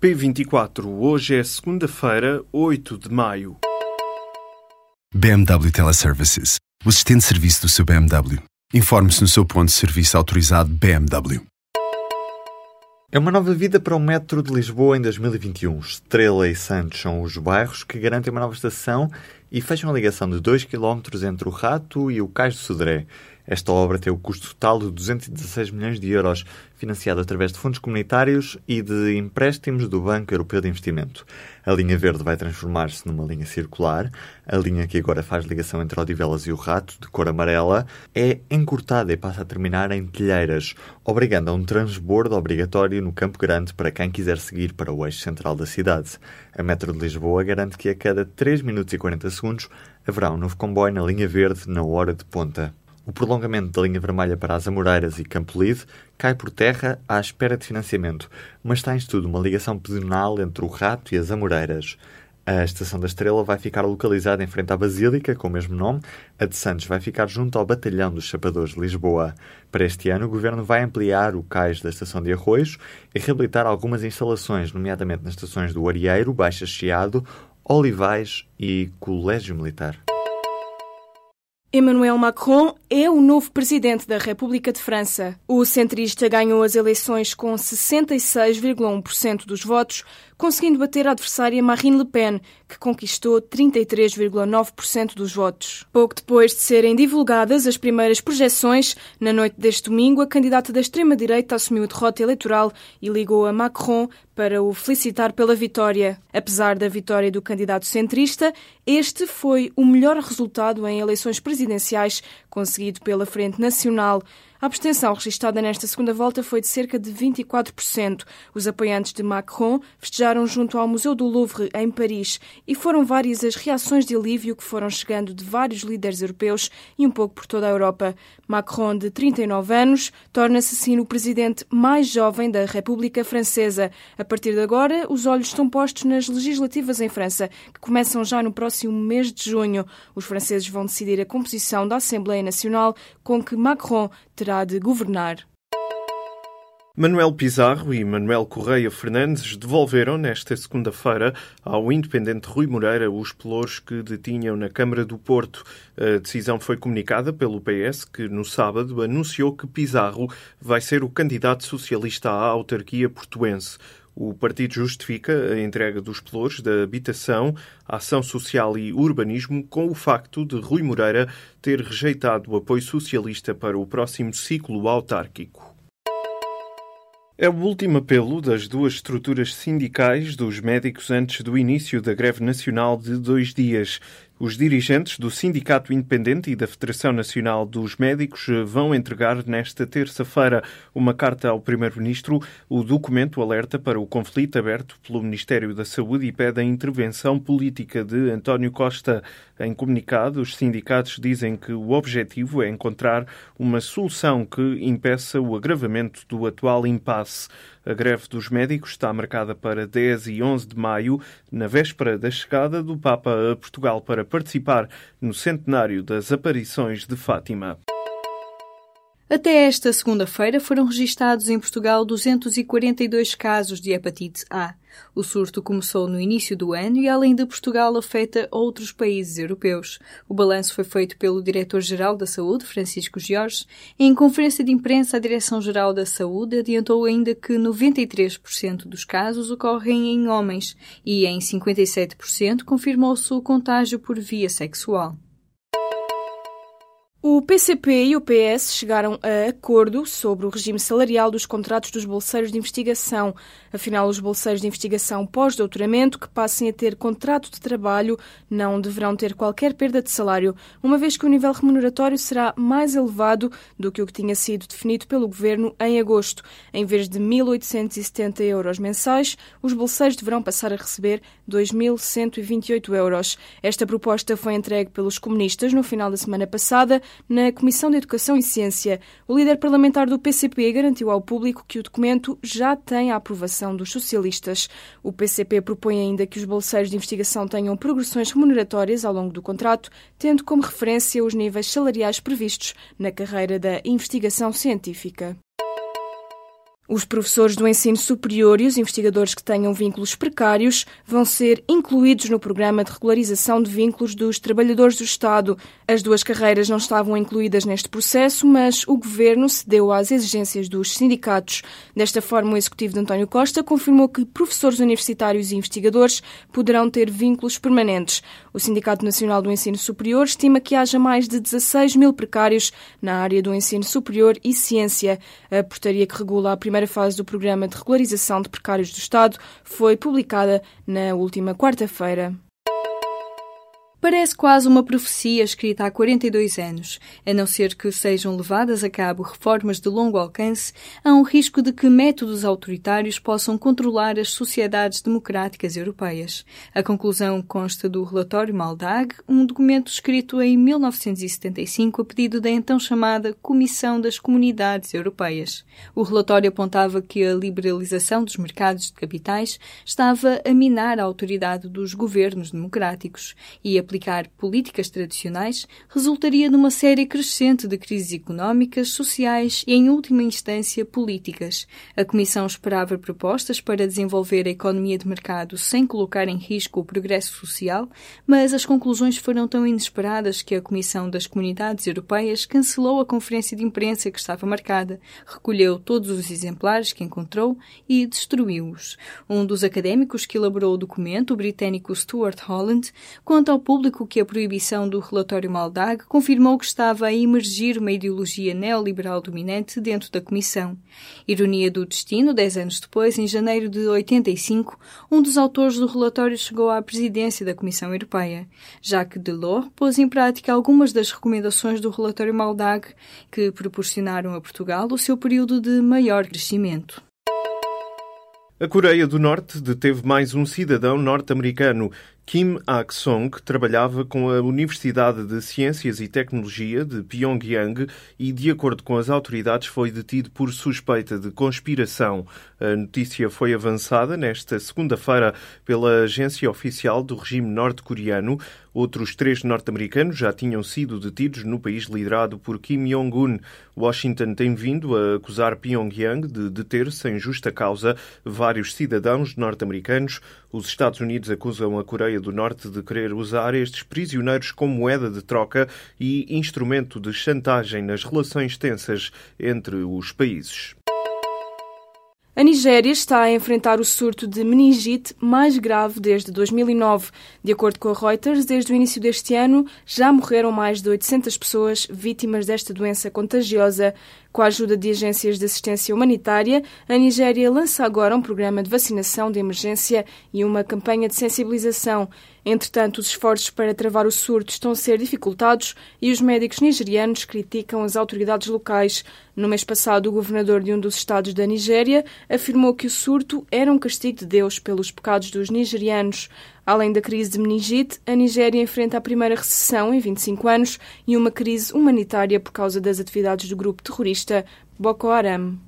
P24, hoje é segunda-feira, 8 de maio. BMW Teleservices, o assistente de serviço do seu BMW. Informe-se no seu ponto de serviço autorizado BMW. É uma nova vida para o metro de Lisboa em 2021. Estrela e Santos são os bairros que garantem uma nova estação e fecham a ligação de 2 km entre o Rato e o Cais do Sodré. Esta obra tem o custo total de 216 milhões de euros, financiado através de fundos comunitários e de empréstimos do Banco Europeu de Investimento. A linha verde vai transformar-se numa linha circular. A linha que agora faz ligação entre Odivelas e o Rato, de cor amarela, é encurtada e passa a terminar em Telheiras, obrigando a um transbordo obrigatório no Campo Grande para quem quiser seguir para o eixo central da cidade. A Metro de Lisboa garante que a cada 3 minutos e 40 segundos haverá um novo comboio na linha verde na hora de ponta. O prolongamento da linha vermelha para as Amoreiras e Campo Lido cai por terra à espera de financiamento, mas está em estudo uma ligação pedonal entre o Rato e as Amoreiras. A Estação da Estrela vai ficar localizada em frente à Basílica, com o mesmo nome. A de Santos vai ficar junto ao Batalhão dos Chapadores de Lisboa. Para este ano, o Governo vai ampliar o cais da Estação de Arroios e reabilitar algumas instalações, nomeadamente nas estações do Arieiro, Baixa Chiado, Olivais e Colégio Militar. Emmanuel Macron é o novo presidente da República de França. O centrista ganhou as eleições com 66,1% dos votos, conseguindo bater a adversária Marine Le Pen, que conquistou 33,9% dos votos. Pouco depois de serem divulgadas as primeiras projeções, na noite deste domingo, a candidata da extrema-direita assumiu a derrota eleitoral e ligou a Macron para o felicitar pela vitória. Apesar da vitória do candidato centrista, este foi o melhor resultado em eleições presidenciais conseguido pela Frente Nacional. A abstenção registada nesta segunda volta foi de cerca de 24%. Os apoiantes de Macron festejaram junto ao Museu do Louvre, em Paris, e foram várias as reações de alívio que foram chegando de vários líderes europeus e um pouco por toda a Europa. Macron, de 39 anos, torna-se assim o presidente mais jovem da República Francesa. A partir de agora, os olhos estão postos nas legislativas em França, que começam já no próximo mês de junho. Os franceses vão decidir a composição da Assembleia Nacional com que Macron terá terá de governar. Manuel Pizarro e Manuel Correia Fernandes devolveram nesta segunda-feira ao independente Rui Moreira os pelouros que detinham na Câmara do Porto. A decisão foi comunicada pelo PS, que no sábado anunciou que Pizarro vai ser o candidato socialista à autarquia portuense. O partido justifica a entrega dos pelouros da habitação, ação social e urbanismo com o facto de Rui Moreira ter rejeitado o apoio socialista para o próximo ciclo autárquico. É o último apelo das duas estruturas sindicais dos médicos antes do início da greve nacional de dois dias. Os dirigentes do Sindicato Independente e da Federação Nacional dos Médicos vão entregar nesta terça-feira uma carta ao Primeiro-Ministro. O documento alerta para o conflito aberto pelo Ministério da Saúde e pede a intervenção política de António Costa. Em comunicado, os sindicatos dizem que o objetivo é encontrar uma solução que impeça o agravamento do atual impasse. A greve dos médicos está marcada para 10 e 11 de maio, na véspera da chegada do Papa a Portugal para participar no centenário das aparições de Fátima. Até esta segunda-feira foram registados em Portugal 242 casos de hepatite A. O surto começou no início do ano e, além de Portugal, afeta outros países europeus. O balanço foi feito pelo Diretor-Geral da Saúde, Francisco Jorge. Em conferência de imprensa, a Direção-Geral da Saúde adiantou ainda que 93% dos casos ocorrem em homens e, em 57%, confirmou-se o contágio por via sexual. O PCP e o PS chegaram a acordo sobre o regime salarial dos contratos dos bolseiros de investigação. Afinal, os bolseiros de investigação pós-doutoramento que passem a ter contrato de trabalho não deverão ter qualquer perda de salário, uma vez que o nível remuneratório será mais elevado do que o que tinha sido definido pelo governo em agosto. Em vez de 1.870 euros mensais, os bolseiros deverão passar a receber 2.128 euros. Esta proposta foi entregue pelos comunistas no final da semana passada na Comissão de Educação e Ciência. O líder parlamentar do PCP garantiu ao público que o documento já tem a aprovação dos socialistas. O PCP propõe ainda que os bolseiros de investigação tenham progressões remuneratórias ao longo do contrato, tendo como referência os níveis salariais previstos na carreira da investigação científica. Os professores do ensino superior e os investigadores que tenham vínculos precários vão ser incluídos no programa de regularização de vínculos dos trabalhadores do Estado. As duas carreiras não estavam incluídas neste processo, mas o governo cedeu às exigências dos sindicatos. Desta forma, o executivo de António Costa confirmou que professores universitários e investigadores poderão ter vínculos permanentes. O Sindicato Nacional do Ensino Superior estima que haja mais de 16 mil precários na área do ensino superior e ciência. A portaria que regula a primeira primeira fase do programa de regularização de precários do Estado foi publicada na última quarta-feira. Parece quase uma profecia escrita há 42 anos. A não ser que sejam levadas a cabo reformas de longo alcance, há um risco de que métodos autoritários possam controlar as sociedades democráticas europeias. A conclusão consta do relatório Maldag, um documento escrito em 1975 a pedido da então chamada Comissão das Comunidades Europeias. O relatório apontava que a liberalização dos mercados de capitais estava a minar a autoridade dos governos democráticos e a aplicar políticas tradicionais resultaria numa série crescente de crises económicas, sociais e, em última instância, políticas. A Comissão esperava propostas para desenvolver a economia de mercado sem colocar em risco o progresso social, mas as conclusões foram tão inesperadas que a Comissão das Comunidades Europeias cancelou a conferência de imprensa que estava marcada, recolheu todos os exemplares que encontrou e destruiu-os. Um dos académicos que elaborou o documento, o britânico Stuart Holland, conta ao público público que a proibição do relatório Maldag confirmou que estava a emergir uma ideologia neoliberal dominante dentro da Comissão. Ironia do destino, dez anos depois, em janeiro de 85, um dos autores do relatório chegou à presidência da Comissão Europeia. Jacques Delors pôs em prática algumas das recomendações do relatório Maldag, que proporcionaram a Portugal o seu período de maior crescimento. A Coreia do Norte deteve mais um cidadão norte-americano. Kim Ak-song trabalhava com a Universidade de Ciências e Tecnologia de Pyongyang e, de acordo com as autoridades, foi detido por suspeita de conspiração. A notícia foi avançada nesta segunda-feira pela agência oficial do regime norte-coreano. Outros três norte-americanos já tinham sido detidos no país liderado por Kim Jong-un. Washington tem vindo a acusar Pyongyang de deter, sem justa causa, vários cidadãos norte-americanos. Os Estados Unidos acusam a Coreia do Norte de querer usar estes prisioneiros como moeda de troca e instrumento de chantagem nas relações tensas entre os países. A Nigéria está a enfrentar o surto de meningite mais grave desde 2009. De acordo com a Reuters, desde o início deste ano já morreram mais de 800 pessoas vítimas desta doença contagiosa. Com a ajuda de agências de assistência humanitária, a Nigéria lança agora um programa de vacinação de emergência e uma campanha de sensibilização. Entretanto, os esforços para travar o surto estão a ser dificultados e os médicos nigerianos criticam as autoridades locais. No mês passado, o governador de um dos estados da Nigéria afirmou que o surto era um castigo de Deus pelos pecados dos nigerianos. Além da crise de meningite, a Nigéria enfrenta a primeira recessão em 25 anos e uma crise humanitária por causa das atividades do grupo terrorista Boko Haram.